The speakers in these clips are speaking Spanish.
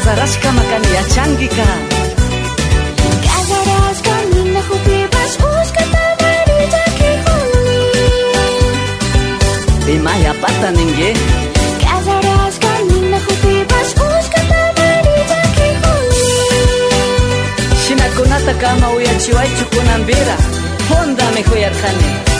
飾らしかまかにやちゃんぎか Maya pata ninge. Kazaraska minna hupi bas uska tabari jaki uni Shina kunata kama uya chiwai chukuna mbira. Honda mehoyar khani Kazaraska minna hupi bas uska tabari jaki uni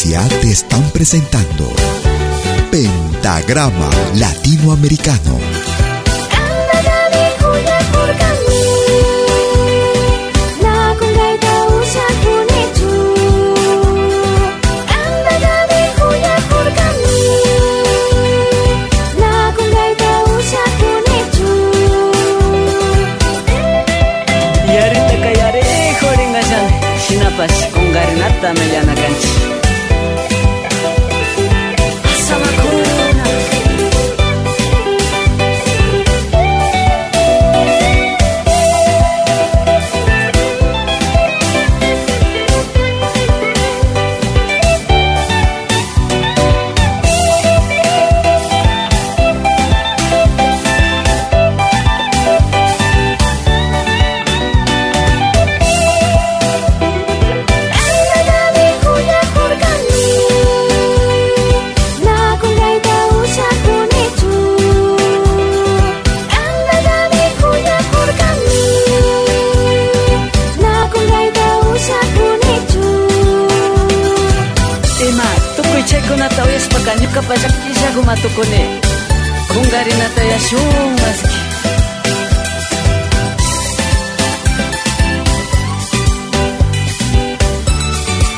Te están presentando Pentagrama Latinoamericano.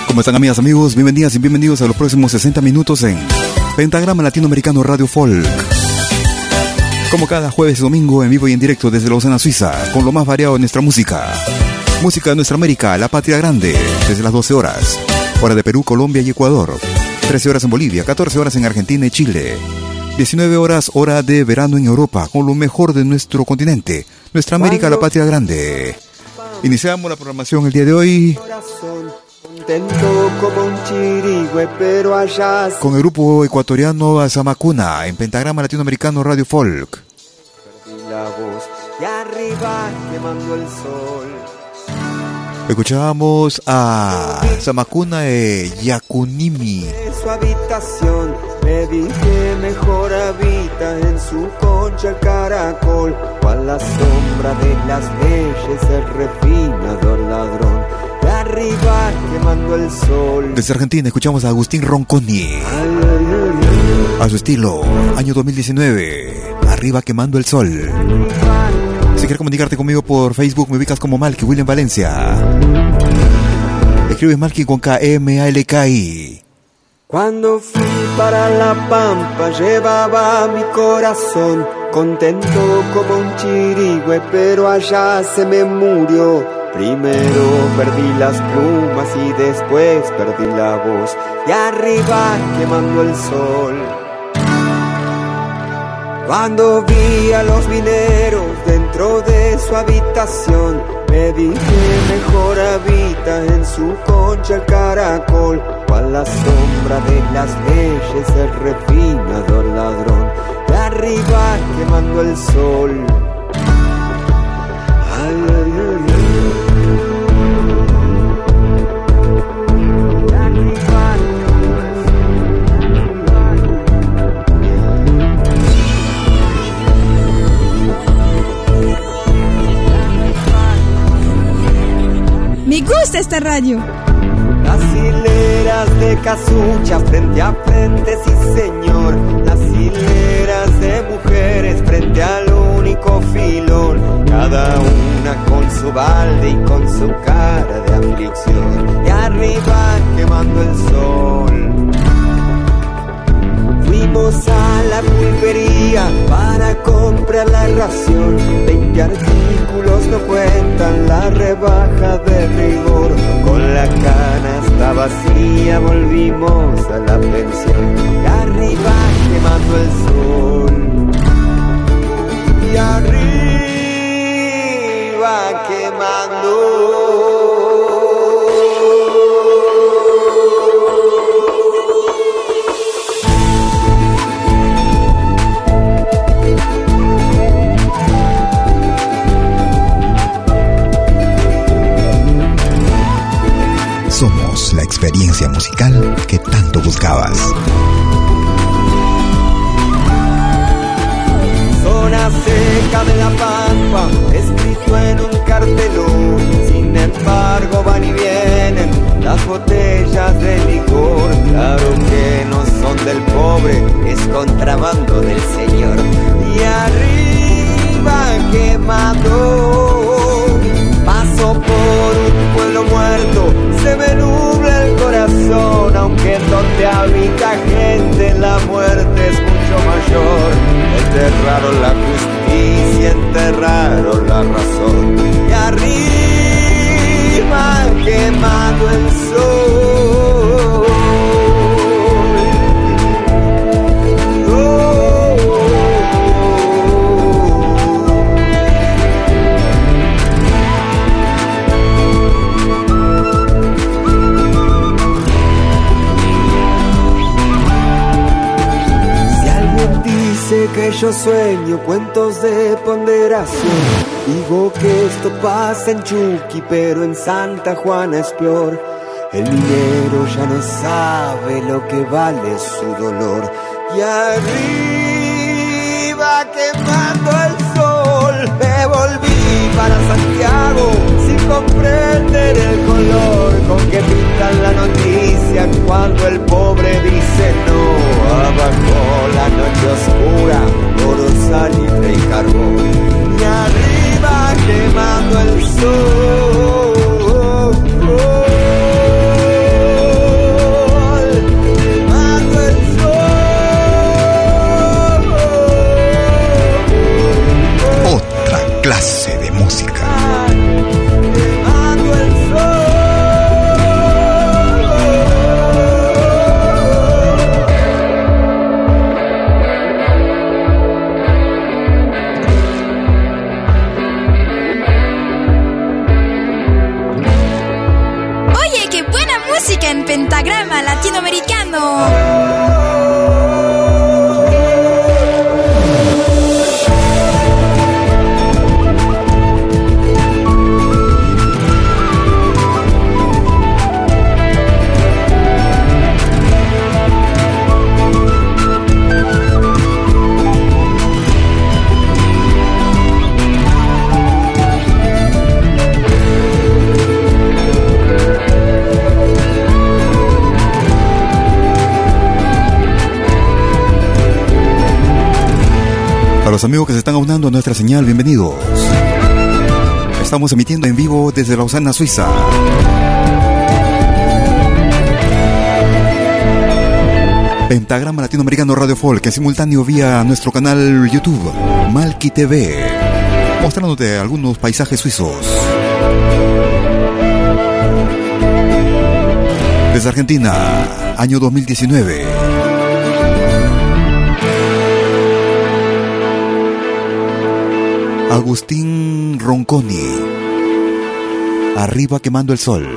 ¿Cómo están amigas, amigos? Bienvenidas y bienvenidos a los próximos 60 minutos en Pentagrama Latinoamericano Radio Folk. Como cada jueves y domingo en vivo y en directo desde Lausana, Suiza, con lo más variado de nuestra música. Música de nuestra América, la patria grande, desde las 12 horas. Hora de Perú, Colombia y Ecuador. 13 horas en Bolivia, 14 horas en Argentina y Chile. 19 horas, hora de verano en Europa, con lo mejor de nuestro continente. Nuestra América, la patria grande. Iniciamos la programación el día de hoy Con el grupo ecuatoriano Zamacuna en Pentagrama Latinoamericano Radio Folk. Escuchábamos a Zamacuna e Yakunimi. Su me dije mejor habita en su concha el caracol, cual la sombra de las leyes el refinador ladrón. De arriba quemando el sol. Desde Argentina escuchamos a Agustín Ronconi. A su estilo, año 2019. Arriba quemando el sol. Si quieres comunicarte conmigo por Facebook, me ubicas como Malky William Valencia. Escribes Malky con K-M-A-L-K-I. Cuando fui para la pampa llevaba mi corazón contento como un chirigüe, pero allá se me murió. Primero perdí las plumas y después perdí la voz. Y arriba quemando el sol. Cuando vi a los mineros dentro de su habitación, me dije mejor habita en su concha el caracol, cual la sombra de las leyes el refinador ladrón, de arriba quemando el sol. Gusta esta radio. Las hileras de casucha frente a frente, sí señor. Las hileras de mujeres frente al único filón. Cada una con su balde y con su cara de aflicción. Y arriba quemando el sol. Fuimos a la pulpería para comprar la ración. Veinte artículos no cuentan la rebaja de rigor. Con la canasta vacía volvimos a la pensión. Y arriba quemando el sol. Y arriba quemando. La experiencia musical que tanto buscabas. Zona seca de la pampa, escrito en un cartelón. Sin embargo, van y vienen las botellas de licor. Claro que no son del pobre, es contrabando del señor. Y arriba quemando, paso por un muerto, se me nubla el corazón. Aunque donde habita gente, la muerte es mucho mayor. Enterraron la justicia, enterraron la razón. Y arriba quemando el sol. Yo sueño cuentos de ponderación, digo que esto pasa en Chucky, pero en Santa Juana es peor. El minero ya no sabe lo que vale su dolor. Y arriba quemando el sol, me volví para Santiago comprender el color con que pintan la noticia cuando el pobre dice no. Abajo la noche oscura, oro, salitre y carbón. Y arriba quemando el sol. Señal, bienvenidos. Estamos emitiendo en vivo desde Lausana, Suiza. Pentagrama Latinoamericano Radio Folk en simultáneo vía nuestro canal YouTube, Malki TV, mostrándote algunos paisajes suizos. Desde Argentina, año 2019. Agustín Ronconi. Arriba quemando el sol.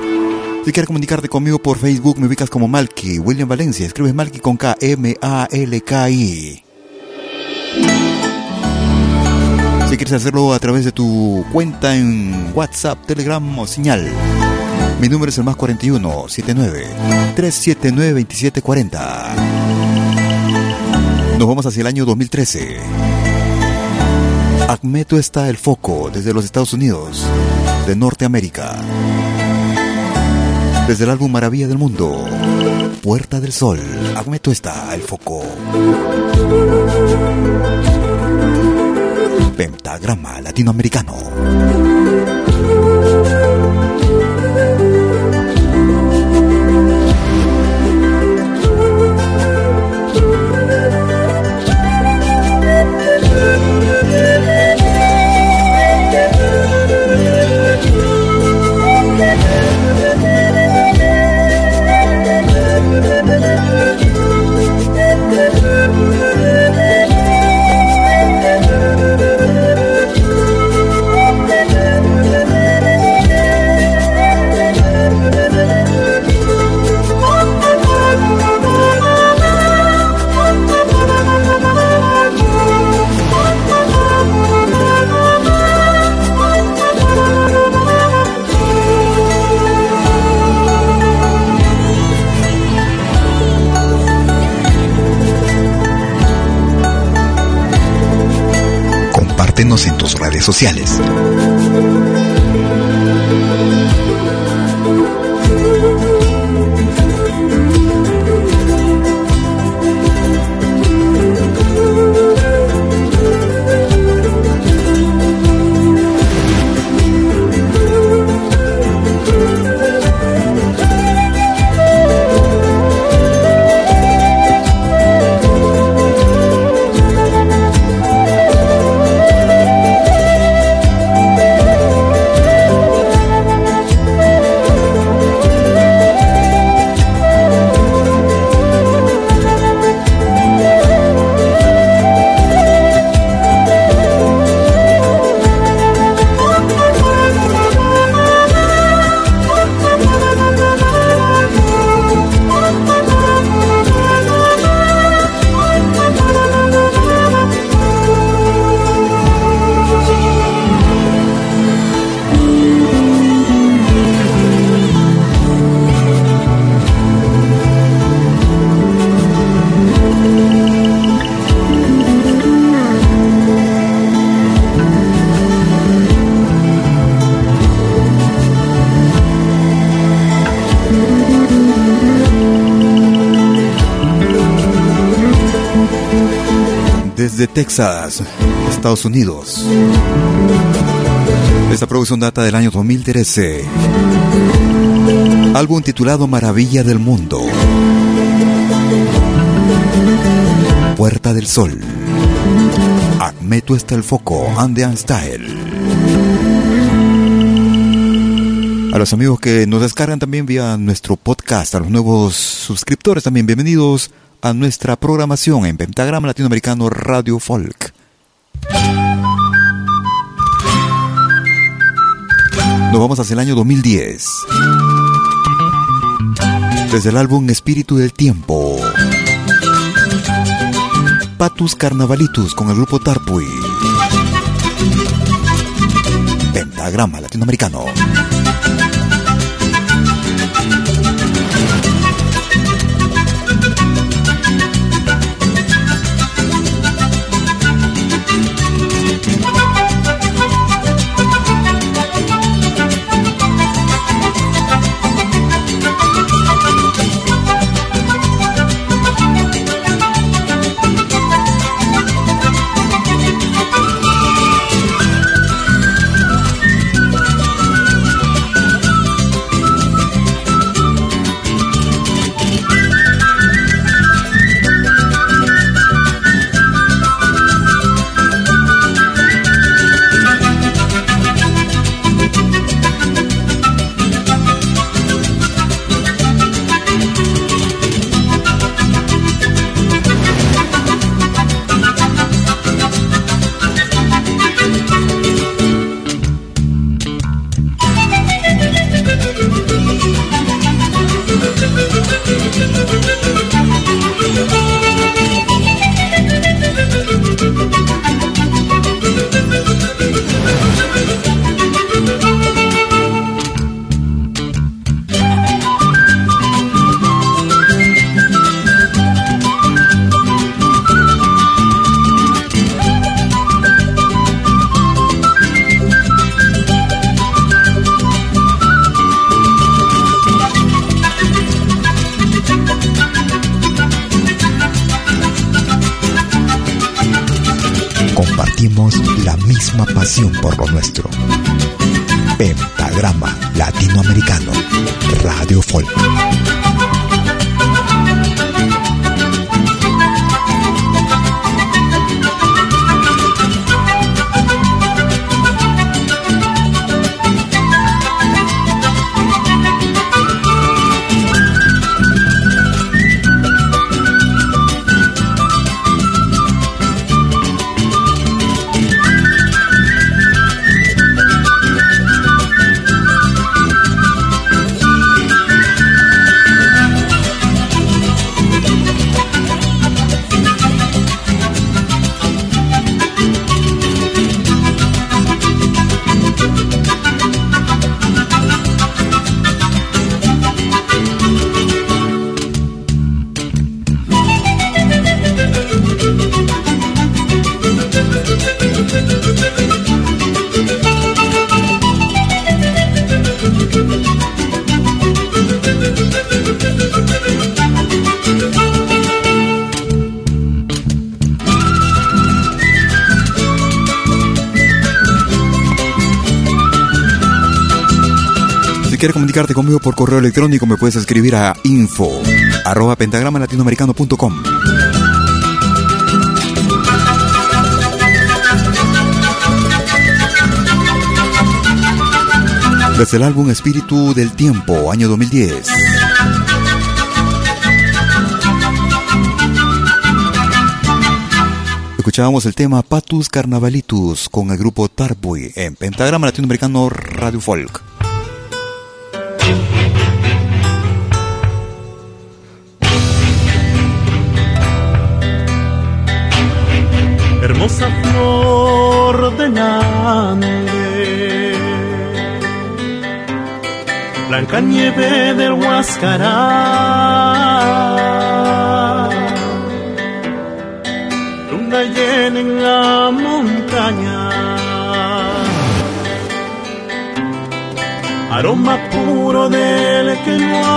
Si quieres comunicarte conmigo por Facebook, me ubicas como Malky, William Valencia. Escribes Malky con K, M-A-L-K-I. Si quieres hacerlo a través de tu cuenta en WhatsApp, Telegram o señal. Mi número es el más 41 79 379 2740. Nos vamos hacia el año 2013. Acmeto está el foco desde los Estados Unidos, de Norteamérica desde el álbum Maravilla del Mundo, Puerta del Sol, Agmeto está el foco. Pentagrama latinoamericano. En tus redes sociales. Texas, Estados Unidos. Esta producción data del año 2013. Álbum titulado Maravilla del Mundo. Puerta del Sol. Admeto está el foco, Andean Style. A los amigos que nos descargan también vía nuestro podcast, a los nuevos suscriptores también, bienvenidos a nuestra programación en Pentagrama Latinoamericano Radio Folk. Nos vamos hacia el año 2010. Desde el álbum Espíritu del Tiempo. Patus Carnavalitus con el grupo Tarpui. Pentagrama Latinoamericano. Comunicarte conmigo por correo electrónico, me puedes escribir a info arroba pentagrama latinoamericano.com. Desde el álbum Espíritu del Tiempo, año 2010. Escuchábamos el tema Patus Carnavalitus con el grupo Tarboy en Pentagrama Latinoamericano Radio Folk. Hermosa flor de Nande, blanca nieve del Huascará, luna llena en la aroma puro del que no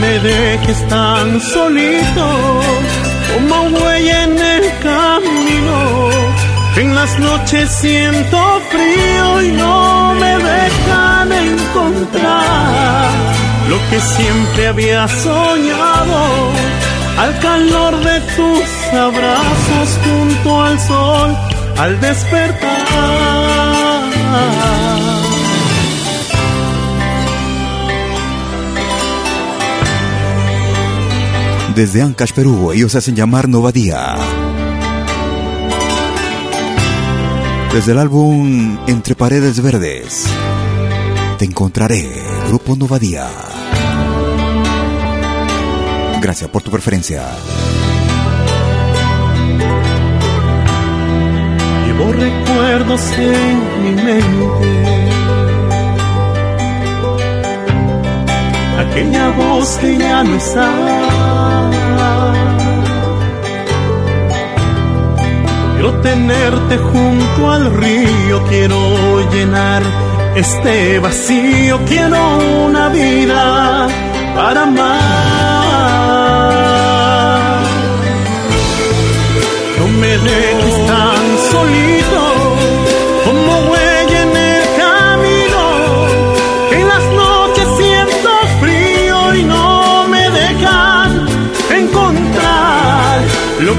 me dejes tan solito como huella en el camino. En las noches siento frío y no me dejan encontrar lo que siempre había soñado al calor de tus abrazos junto al sol al despertar. desde Ancash, Perú. Ellos hacen llamar Novadía. Desde el álbum Entre Paredes Verdes, te encontraré, Grupo Novadía. Gracias por tu preferencia. Recuerdos en mi mente. Aquella voz que ya no está Quiero tenerte junto al río, quiero llenar este vacío, quiero una vida para amar. No me dejes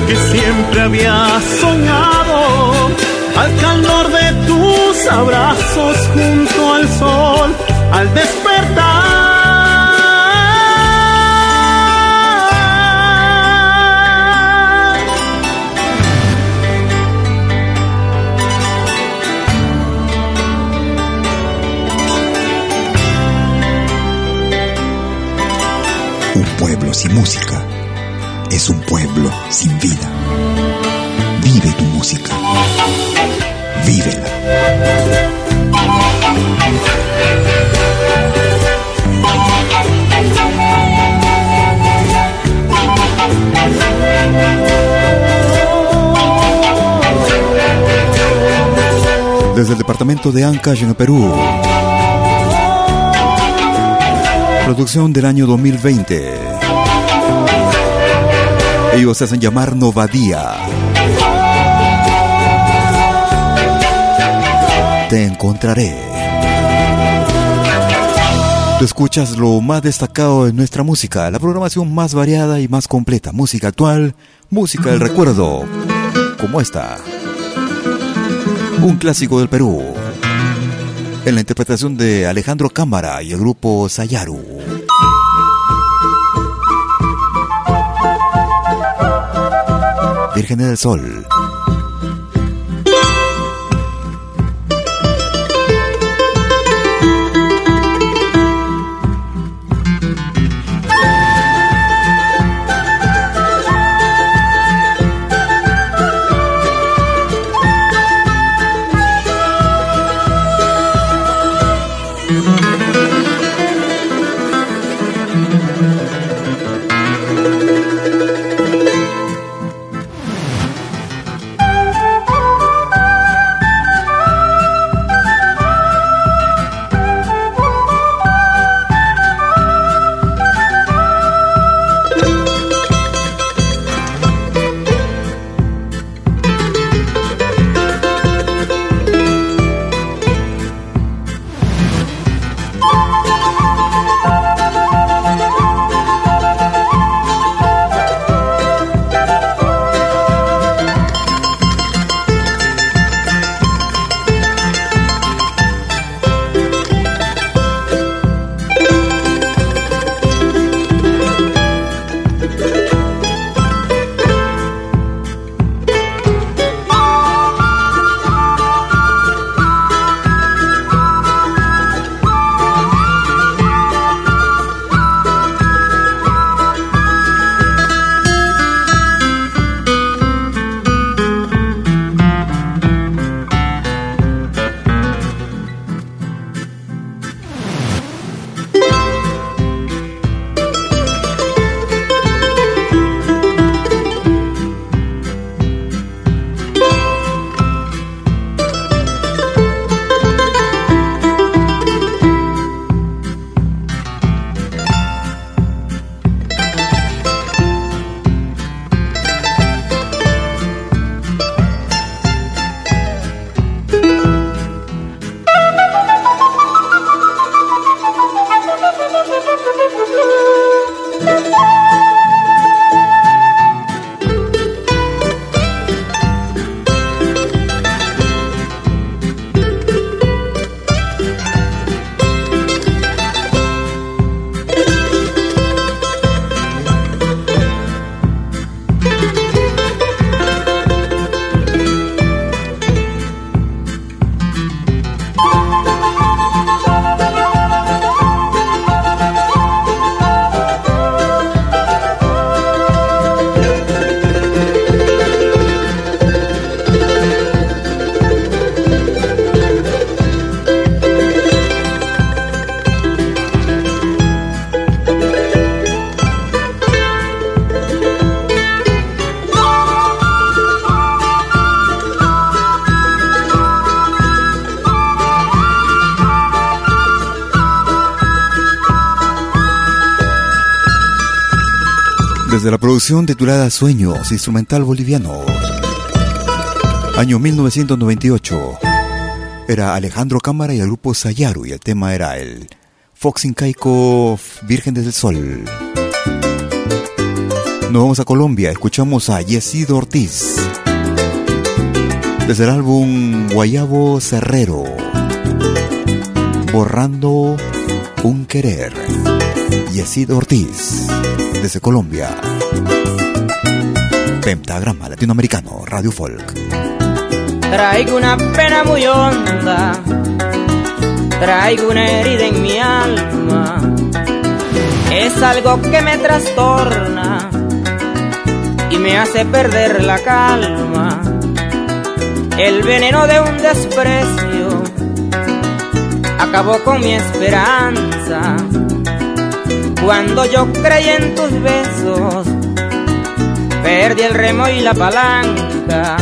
que siempre había soñado música es un pueblo sin vida. Vive tu música. Vívela. Desde el departamento de Ancash en Perú. Producción del año 2020. Ellos se hacen llamar Novadía. Te encontraré. Tú escuchas lo más destacado de nuestra música, la programación más variada y más completa, música actual, música del recuerdo, como esta. Un clásico del Perú, en la interpretación de Alejandro Cámara y el grupo Sayaru. Virgen del Sol. De la producción titulada Sueños, instrumental boliviano. Año 1998. Era Alejandro Cámara y el grupo Sayaru y el tema era el Fox Incaico Virgen del Sol. Nos vamos a Colombia, escuchamos a Yesido Ortiz. Desde el álbum Guayabo Cerrero. Borrando un querer. Yesido Ortiz, desde Colombia. Pentagrama Latinoamericano, Radio Folk. Traigo una pena muy honda, traigo una herida en mi alma. Es algo que me trastorna y me hace perder la calma. El veneno de un desprecio acabó con mi esperanza. Cuando yo creí en tus besos, perdí el remo y la palanca.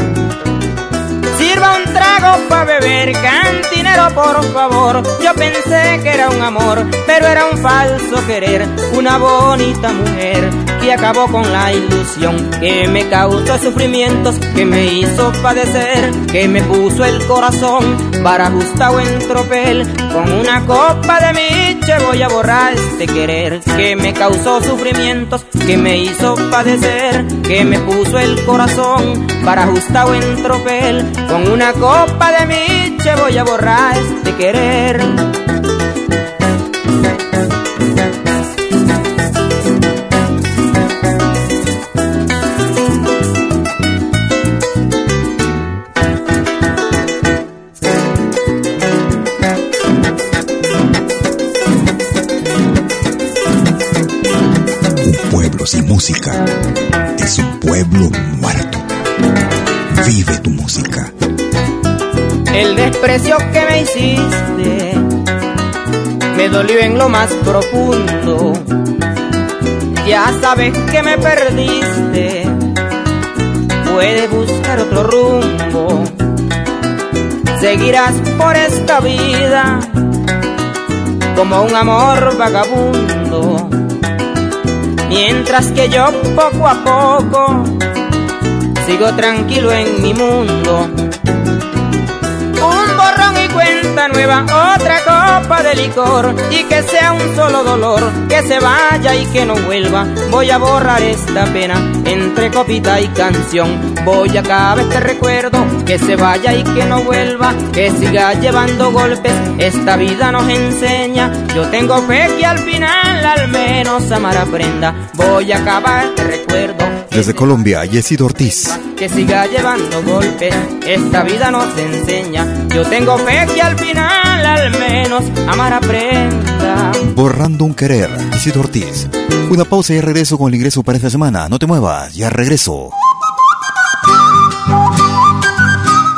Sirva un trago para beber, cantinero por favor. Yo pensé que era un amor, pero era un falso querer. Una bonita mujer que acabó con la ilusión, que me causó sufrimientos, que me hizo padecer, que me puso el corazón para ajustado en tropel. Con una copa de miche voy a borrar este querer, que me causó sufrimientos, que me hizo padecer, que me puso el corazón para ajustado en tropel. Con una copa de miche voy a borrar este querer. Desprecio que me hiciste me dolió en lo más profundo. Ya sabes que me perdiste, puedes buscar otro rumbo. Seguirás por esta vida como un amor vagabundo. Mientras que yo poco a poco sigo tranquilo en mi mundo. Nueva, otra copa de licor y que sea un solo dolor, que se vaya y que no vuelva. Voy a borrar esta pena entre copita y canción. Voy a acabar este recuerdo, que se vaya y que no vuelva, que siga llevando golpes. Esta vida nos enseña, yo tengo fe que al final al menos amar aprenda. Voy a acabar este recuerdo. Desde Colombia, Yesido Ortiz. Que siga llevando golpes. Esta vida nos enseña. Yo tengo fe que al final al menos amar aprenda. Borrando un querer, Yesido Ortiz. Una pausa y regreso con el ingreso para esta semana. No te muevas, ya regreso.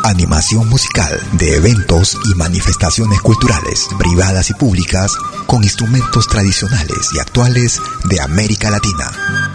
Animación musical de eventos y manifestaciones culturales, privadas y públicas, con instrumentos tradicionales y actuales de América Latina.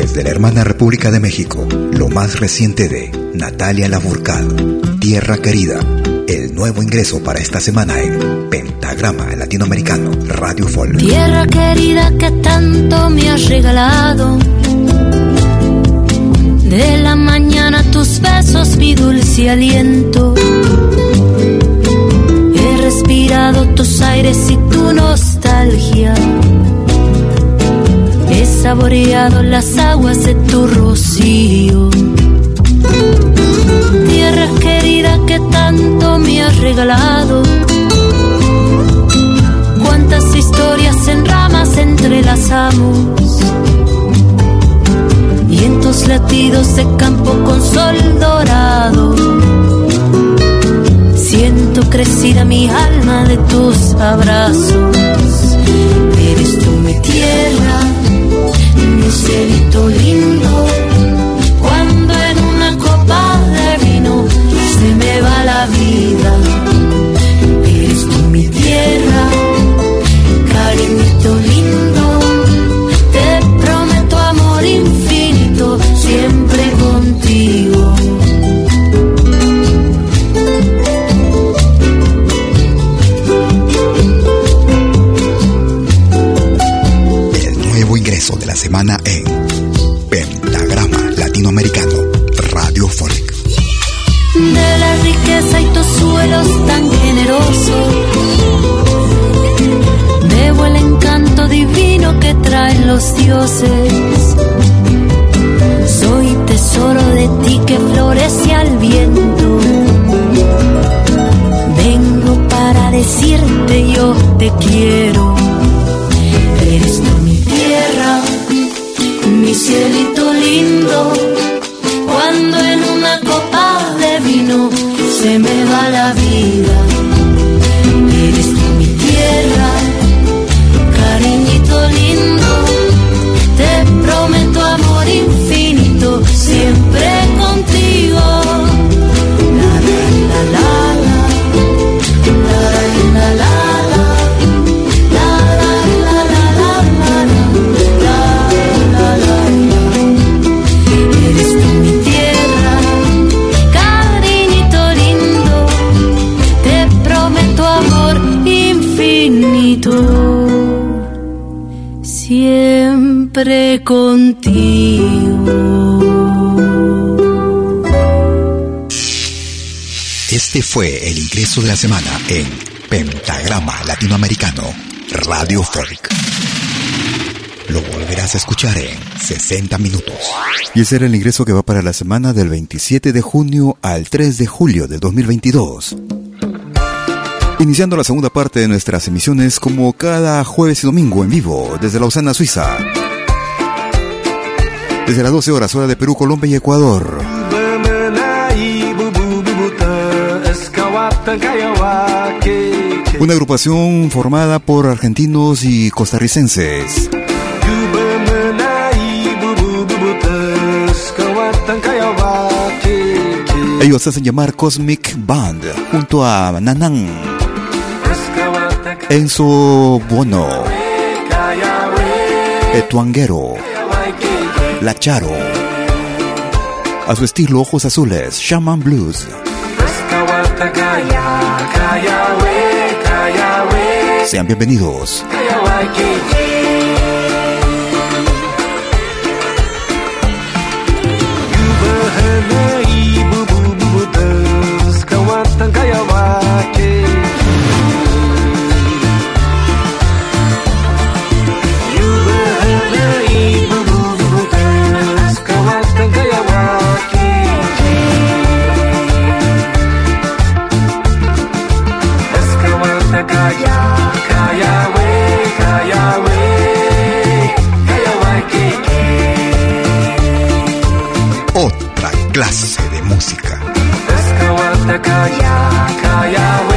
Desde la hermana República de México, lo más reciente de Natalia Lafourcade, Tierra Querida, el nuevo ingreso para esta semana en Pentagrama Latinoamericano Radio Folk. Tierra querida que tanto me has regalado. De la mañana tus besos, mi dulce aliento. He respirado tus aires y tu nostalgia. He saboreado las aguas de tu rocío. Tierra querida que tanto me has regalado. Cuántas historias en ramas entrelazamos. Y en tus latidos de campo con sol dorado. Siento crecida mi alma de tus abrazos. Eres tú mi tierra, cielito lindo. Cuando en una copa de vino se me va la vida. Los dioses. Soy tesoro de ti que florece al viento. Vengo para decirte yo te quiero. Siempre contigo. Este fue el ingreso de la semana en Pentagrama Latinoamericano Radio Folk. Lo volverás a escuchar en 60 minutos. Y ese era el ingreso que va para la semana del 27 de junio al 3 de julio del 2022. Iniciando la segunda parte de nuestras emisiones como cada jueves y domingo en vivo desde Lausana, Suiza. Desde las 12 horas hora de Perú, Colombia y Ecuador. Una agrupación formada por argentinos y costarricenses. Ellos hacen llamar Cosmic Band junto a Nanan, Enzo Bono, Etuanguero, La Charo, a su estilo Ojos Azules, Shaman Blues. Sean bienvenidos. Clase de música. Me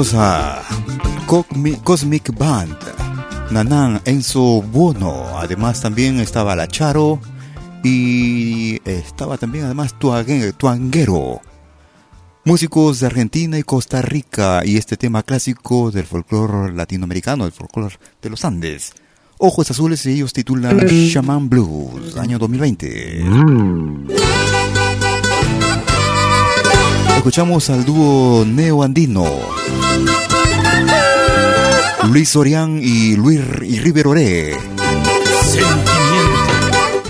a Cosmic, Band, Nanán, Enzo Bono, además también estaba La Charo Y estaba también además Tuanguero. Músicos de Argentina y Costa Rica y este tema clásico del folclore latinoamericano, el folclore de los Andes. Ojos Azules y ellos titulan Shaman Blues, año 2020. Escuchamos al dúo Neo Andino. Luis Orián y Luis y River Oré. Sentimiento.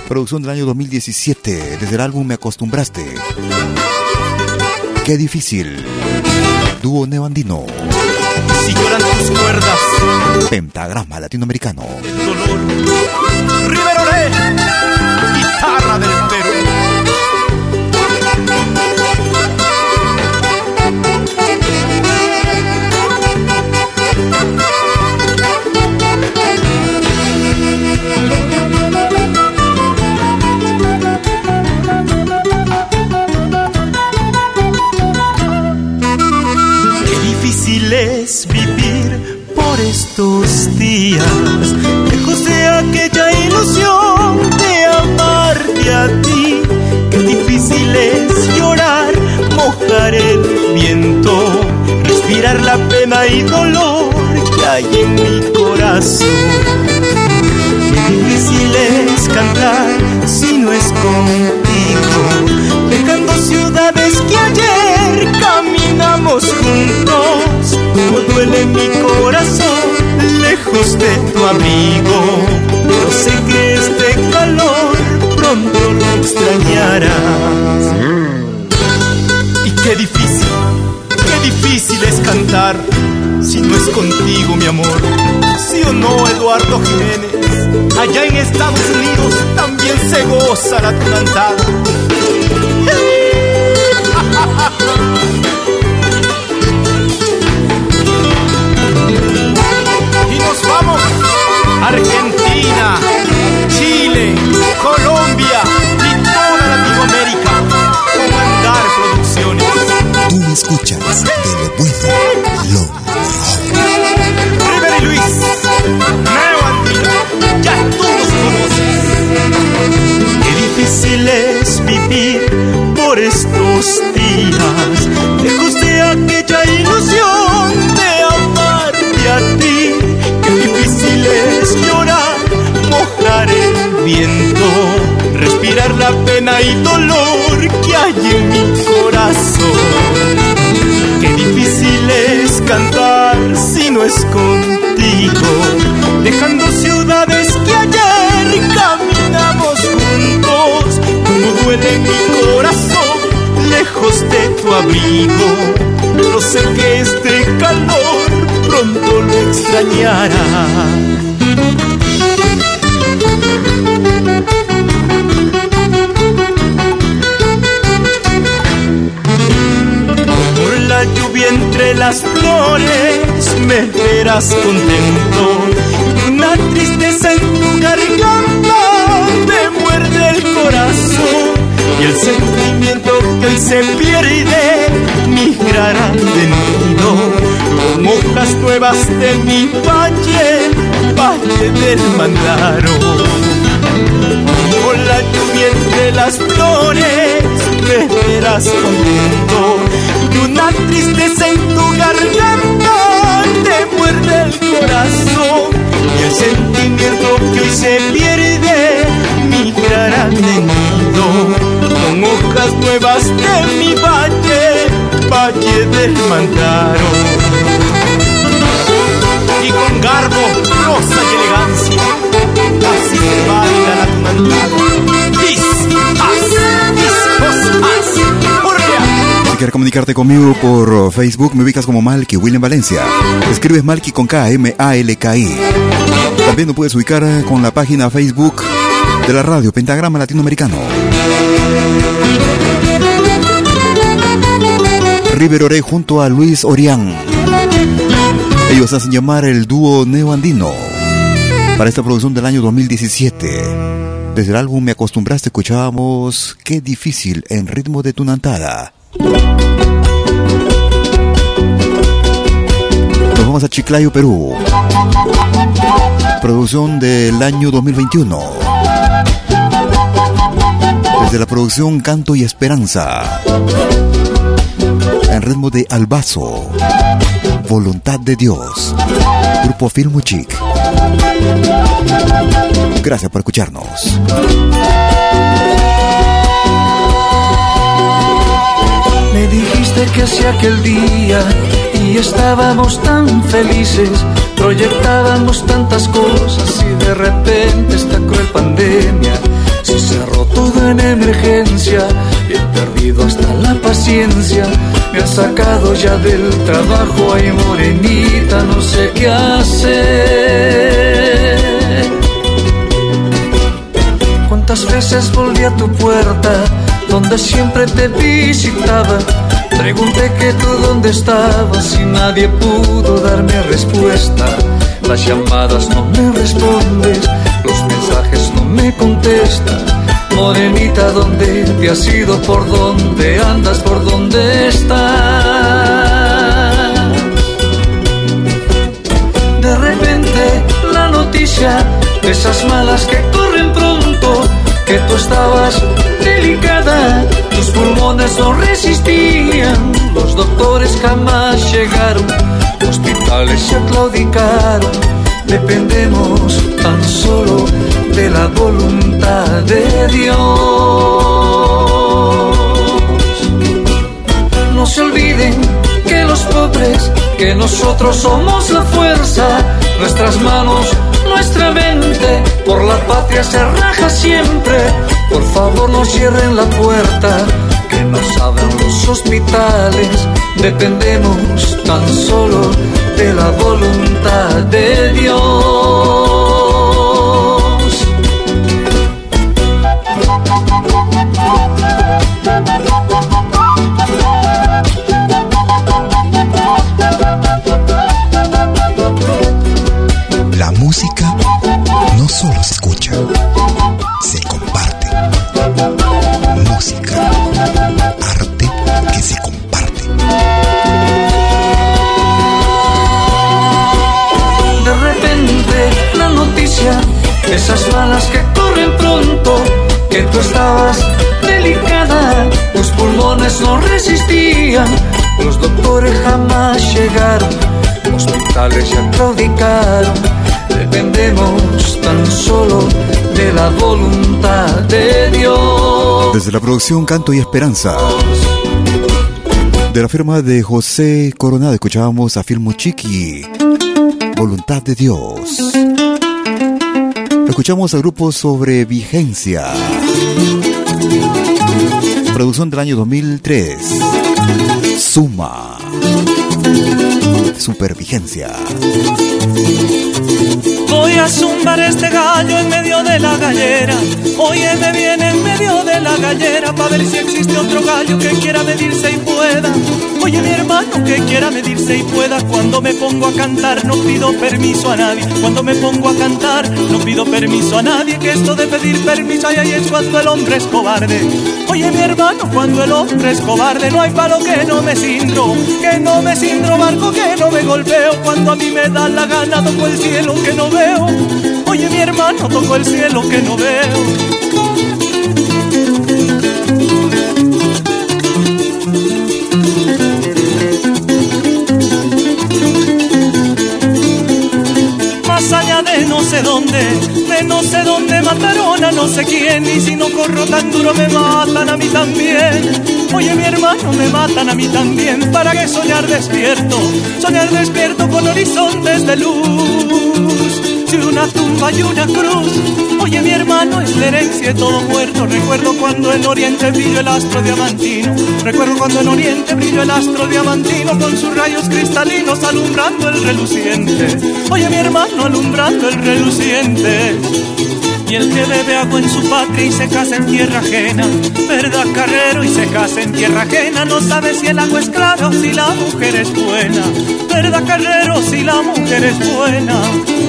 Producción del año 2017, desde el álbum Me Acostumbraste. Qué difícil. Dúo Neo Andino. Si lloran tus cuerdas. Pentagrama latinoamericano. Dolor. En mi corazón. Qué difícil es cantar si no es contigo, dejando ciudades que ayer caminamos juntos como duele mi corazón lejos de tu abrigo. Pero sé que este calor pronto lo extrañarás. Y qué difícil, qué difícil es cantar si no es contigo, mi amor. ¿Sí o no, Eduardo Jiménez? Allá en Estados Unidos también se goza la tunantada. vamos. Argentina, Chile, Colombia pena y dolor que hay en mi corazón. Qué difícil es cantar si no es contigo, dejando ciudades que ayer caminamos juntos. Como duele mi corazón, lejos de tu abrigo, pero sé que este calor pronto lo extrañarás. Las flores me verás contento. Una tristeza en tu garganta me muerde el corazón y el sentimiento que hoy se pierde migrará de nido con hojas nuevas de mi valle, valle del Mandaro. Con la lluvia entre las flores me verás contento una tristeza en tu garganta te muerde el corazón y el sentimiento que hoy se pierde migrará de nido con hojas nuevas de mi valle, valle del Mantaro. Y con garbo, rosa y elegancia, así se baila la tumantara. Quieres comunicarte conmigo por Facebook, me ubicas como Malky William Valencia. Escribes Malky con K, M, A, L, K, I. También lo puedes ubicar con la página Facebook de la radio Pentagrama Latinoamericano. River Oré junto a Luis Orián. Ellos hacen llamar el dúo neoandino para esta producción del año 2017. Desde el álbum Me Acostumbraste escuchábamos Qué difícil en ritmo de tunantada. Nos vamos a Chiclayo, Perú. Producción del año 2021. Desde la producción Canto y Esperanza. En ritmo de Albazo. Voluntad de Dios. Grupo Filmo Chic. Gracias por escucharnos. Que hacía aquel día y estábamos tan felices, proyectábamos tantas cosas y de repente esta cruel pandemia se cerró todo en emergencia he perdido hasta la paciencia, me ha sacado ya del trabajo, ay morenita, no sé qué hacer. ¿Cuántas veces volví a tu puerta, donde siempre te visitaba? Pregunté que tú dónde estabas y nadie pudo darme respuesta. Las llamadas no me respondes, los mensajes no me contestas. Morenita, ¿dónde te has ido? ¿Por dónde andas? ¿Por dónde estás? De repente la noticia de esas malas que corren pronto, que tú estabas delicada, tus pulmones no resistían, los doctores jamás llegaron, hospitales se claudicaron, dependemos tan solo de la voluntad de Dios. No se olviden que los pobres, que nosotros somos la fuerza, nuestras manos, nuestra mente, por la patria se raja siempre. Por favor no cierren la puerta, que nos abran los hospitales, dependemos tan solo de la voluntad de Dios. Esas malas que corren pronto, que tú estabas delicada, tus pulmones no resistían, los doctores jamás llegaron, hospitales ya claudicaron, dependemos tan solo de la voluntad de Dios. Desde la producción Canto y Esperanza. De la firma de José Coronado escuchábamos a Filmo Chiqui, Voluntad de Dios. Escuchamos al grupo sobre vigencia. Producción del año 2003. Suma. Supervigencia. Voy a zumbar este gallo en medio de la gallera. Oye, me viene en medio de la gallera para ver si existe otro gallo que quiera medirse y pueda. Oye, mi hermano que quiera medirse y pueda. Cuando me pongo a cantar no pido permiso a nadie. Cuando me pongo a cantar no pido permiso a nadie. Que esto de pedir permiso ay, ay, es cuando el hombre es cobarde. Oye, mi hermano, cuando el hombre es cobarde no hay palo que no me cindro. Que no me cindro, barco que no me golpeo. Cuando a mí me da la gana toco el cielo que no veo. Oye, mi hermano, toco el cielo que no veo. de no sé dónde, de no sé dónde mataron no sé quién, y si no corro tan duro me matan a mí también. Oye mi hermano, me matan a mí también, ¿para qué soñar despierto? Soñar despierto con horizontes de luz, si una tumba y una cruz. Oye mi hermano, es la todo muerto. Recuerdo cuando en Oriente brilló el astro diamantino. Recuerdo cuando en Oriente brilló el astro diamantino con sus rayos cristalinos alumbrando el reluciente. Oye mi hermano, alumbrando el reluciente. Y el que bebe agua en su patria y se casa en tierra ajena, verdad carrero y se casa en tierra ajena, no sabe si el agua es clara o si la mujer es buena, verdad carrero si la mujer es buena.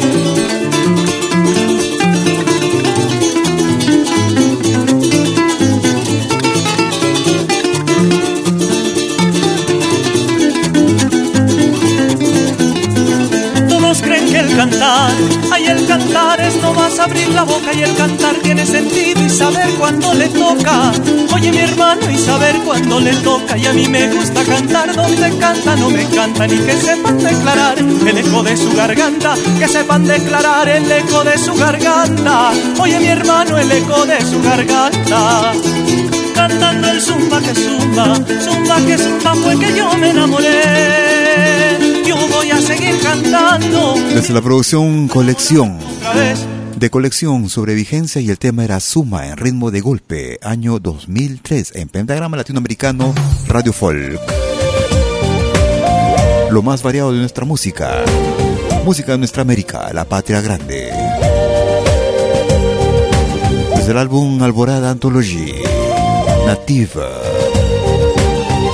Abrir la boca y el cantar tiene sentido y saber cuándo le toca. Oye mi hermano y saber cuándo le toca. Y a mí me gusta cantar donde canta, no me canta ni que sepan declarar el eco de su garganta, que sepan declarar el eco de su garganta. Oye mi hermano, el eco de su garganta cantando el zumba que zumba, zumba que zumba fue que yo me enamoré. Yo voy a seguir cantando. Desde la producción Colección. De colección sobre vigencia y el tema era Suma en ritmo de golpe, año 2003, en Pentagrama Latinoamericano Radio Folk. Lo más variado de nuestra música. Música de nuestra América, la patria grande. Desde el álbum Alborada Anthology. Nativa.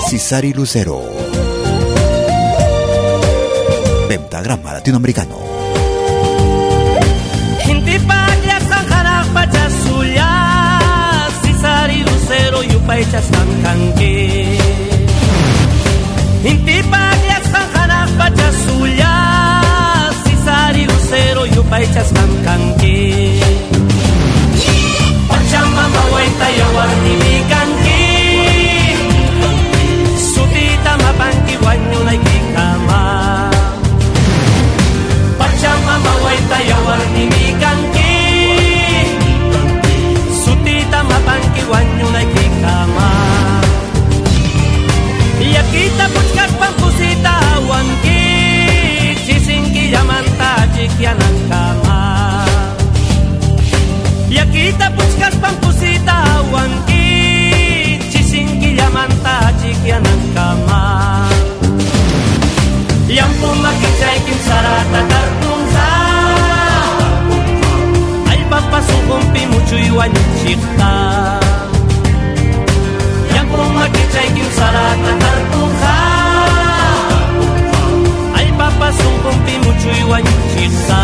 Cisari Lucero. Pentagrama latinoamericano. baichasan kanki Intipak yaksan hanak pachasulla Sisari lucero yupachasan kanki Pachamama waita yawarni mikanki Sutita mapanki wanyunayki juyanicita Yang pumakichay kim sarata tarpuja Ay papasung kumpi muchuyuanicita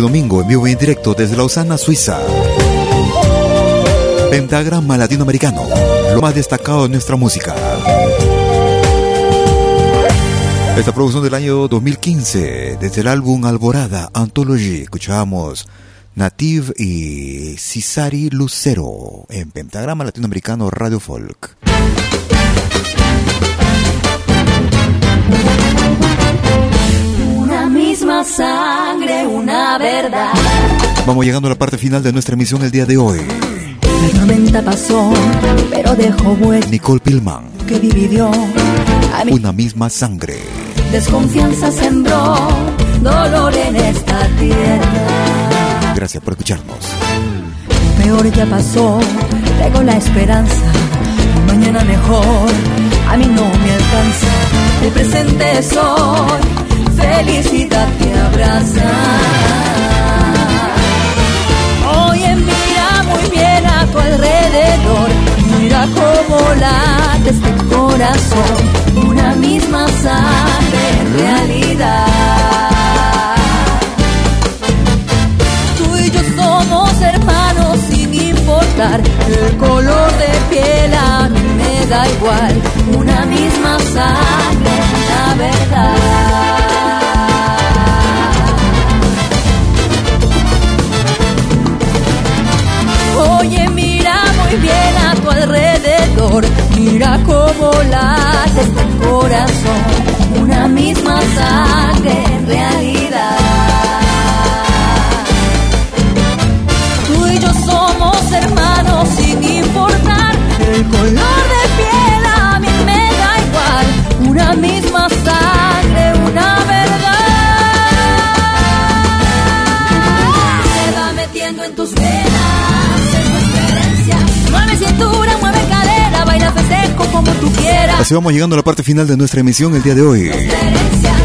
Domingo en vivo y en directo desde Lausana, Suiza. Pentagrama Latinoamericano, lo más destacado de nuestra música. Esta producción del año 2015, desde el álbum Alborada Anthology, escuchamos Native y Cisari Lucero en Pentagrama Latinoamericano Radio Folk. Sangre, una verdad. Vamos llegando a la parte final de nuestra emisión el día de hoy. La tormenta pasó, pero dejó huella Nicole Pillman, que dividió a una misma sangre. desconfianza sembró dolor en esta tierra. Gracias por escucharnos. Peor ya pasó, tengo la esperanza, mañana mejor, a mí no me alcanza. El presente soy, felicidad que abraza. Oye, mira muy bien a tu alrededor, mira cómo late este corazón, una misma sangre en realidad. Tú y yo somos hermanos sin importar el color de piel, a mí me da igual, una misma sangre, la verdad. Muy bien a tu alrededor, mira cómo late este corazón, una misma sangre en realidad. Tú y yo somos hermanos sin importar el color de piel, a mí me da igual, una misma sangre, una verdad. Se va metiendo en tus venas, Así vamos llegando a la parte final de nuestra emisión el día de hoy.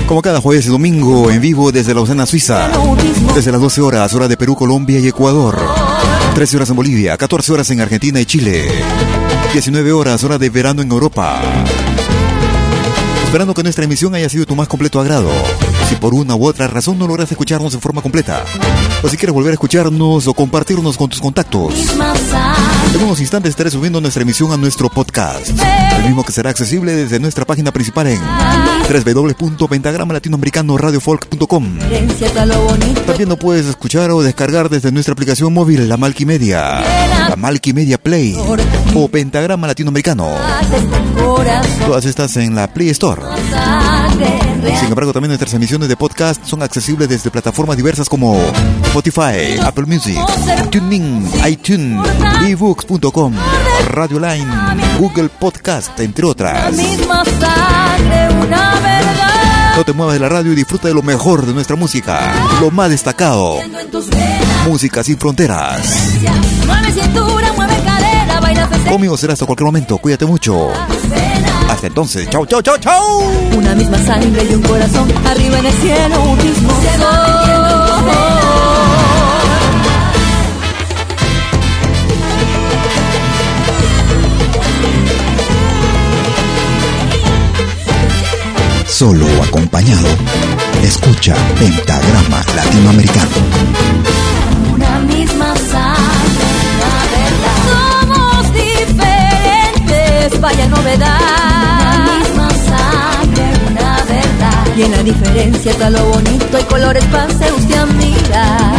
Como cada jueves y domingo, en vivo desde Lausana, Suiza. Desde las 12 horas, hora de Perú, Colombia y Ecuador. 13 horas en Bolivia, 14 horas en Argentina y Chile. 19 horas, hora de verano en Europa. Esperando que nuestra emisión haya sido tu más completo agrado. Si por una u otra razón no logras escucharnos en forma completa, o si quieres volver a escucharnos o compartirnos con tus contactos, en unos instantes estaré subiendo nuestra emisión a nuestro podcast, el mismo que será accesible desde nuestra página principal en www.pentagrama-latinoamericano-radiofolk.com. También lo puedes escuchar o descargar desde nuestra aplicación móvil, la Malquimedia, la Malquimedia Play o Pentagrama Latinoamericano. Todas estas en la Play Store. Sin embargo, también nuestras emisiones de podcast son accesibles desde plataformas diversas como Spotify, Apple Music, TuneIn, iTunes, ebooks.com, Radio Line, Google Podcast, entre otras. No te muevas de la radio y disfruta de lo mejor de nuestra música, lo más destacado. Música sin fronteras. Conmigo será hasta cualquier momento. Cuídate mucho. Hasta entonces. Chau, chau, chau, chau. Una misma sangre y un corazón, arriba en el cielo, un mismo sol. Solo o acompañado. Escucha Pentagrama Latinoamericano. Una misma sangre, la verdad. Somos diferentes, vaya novedad. Y la diferencia está lo bonito, hay colores para usted a mirar.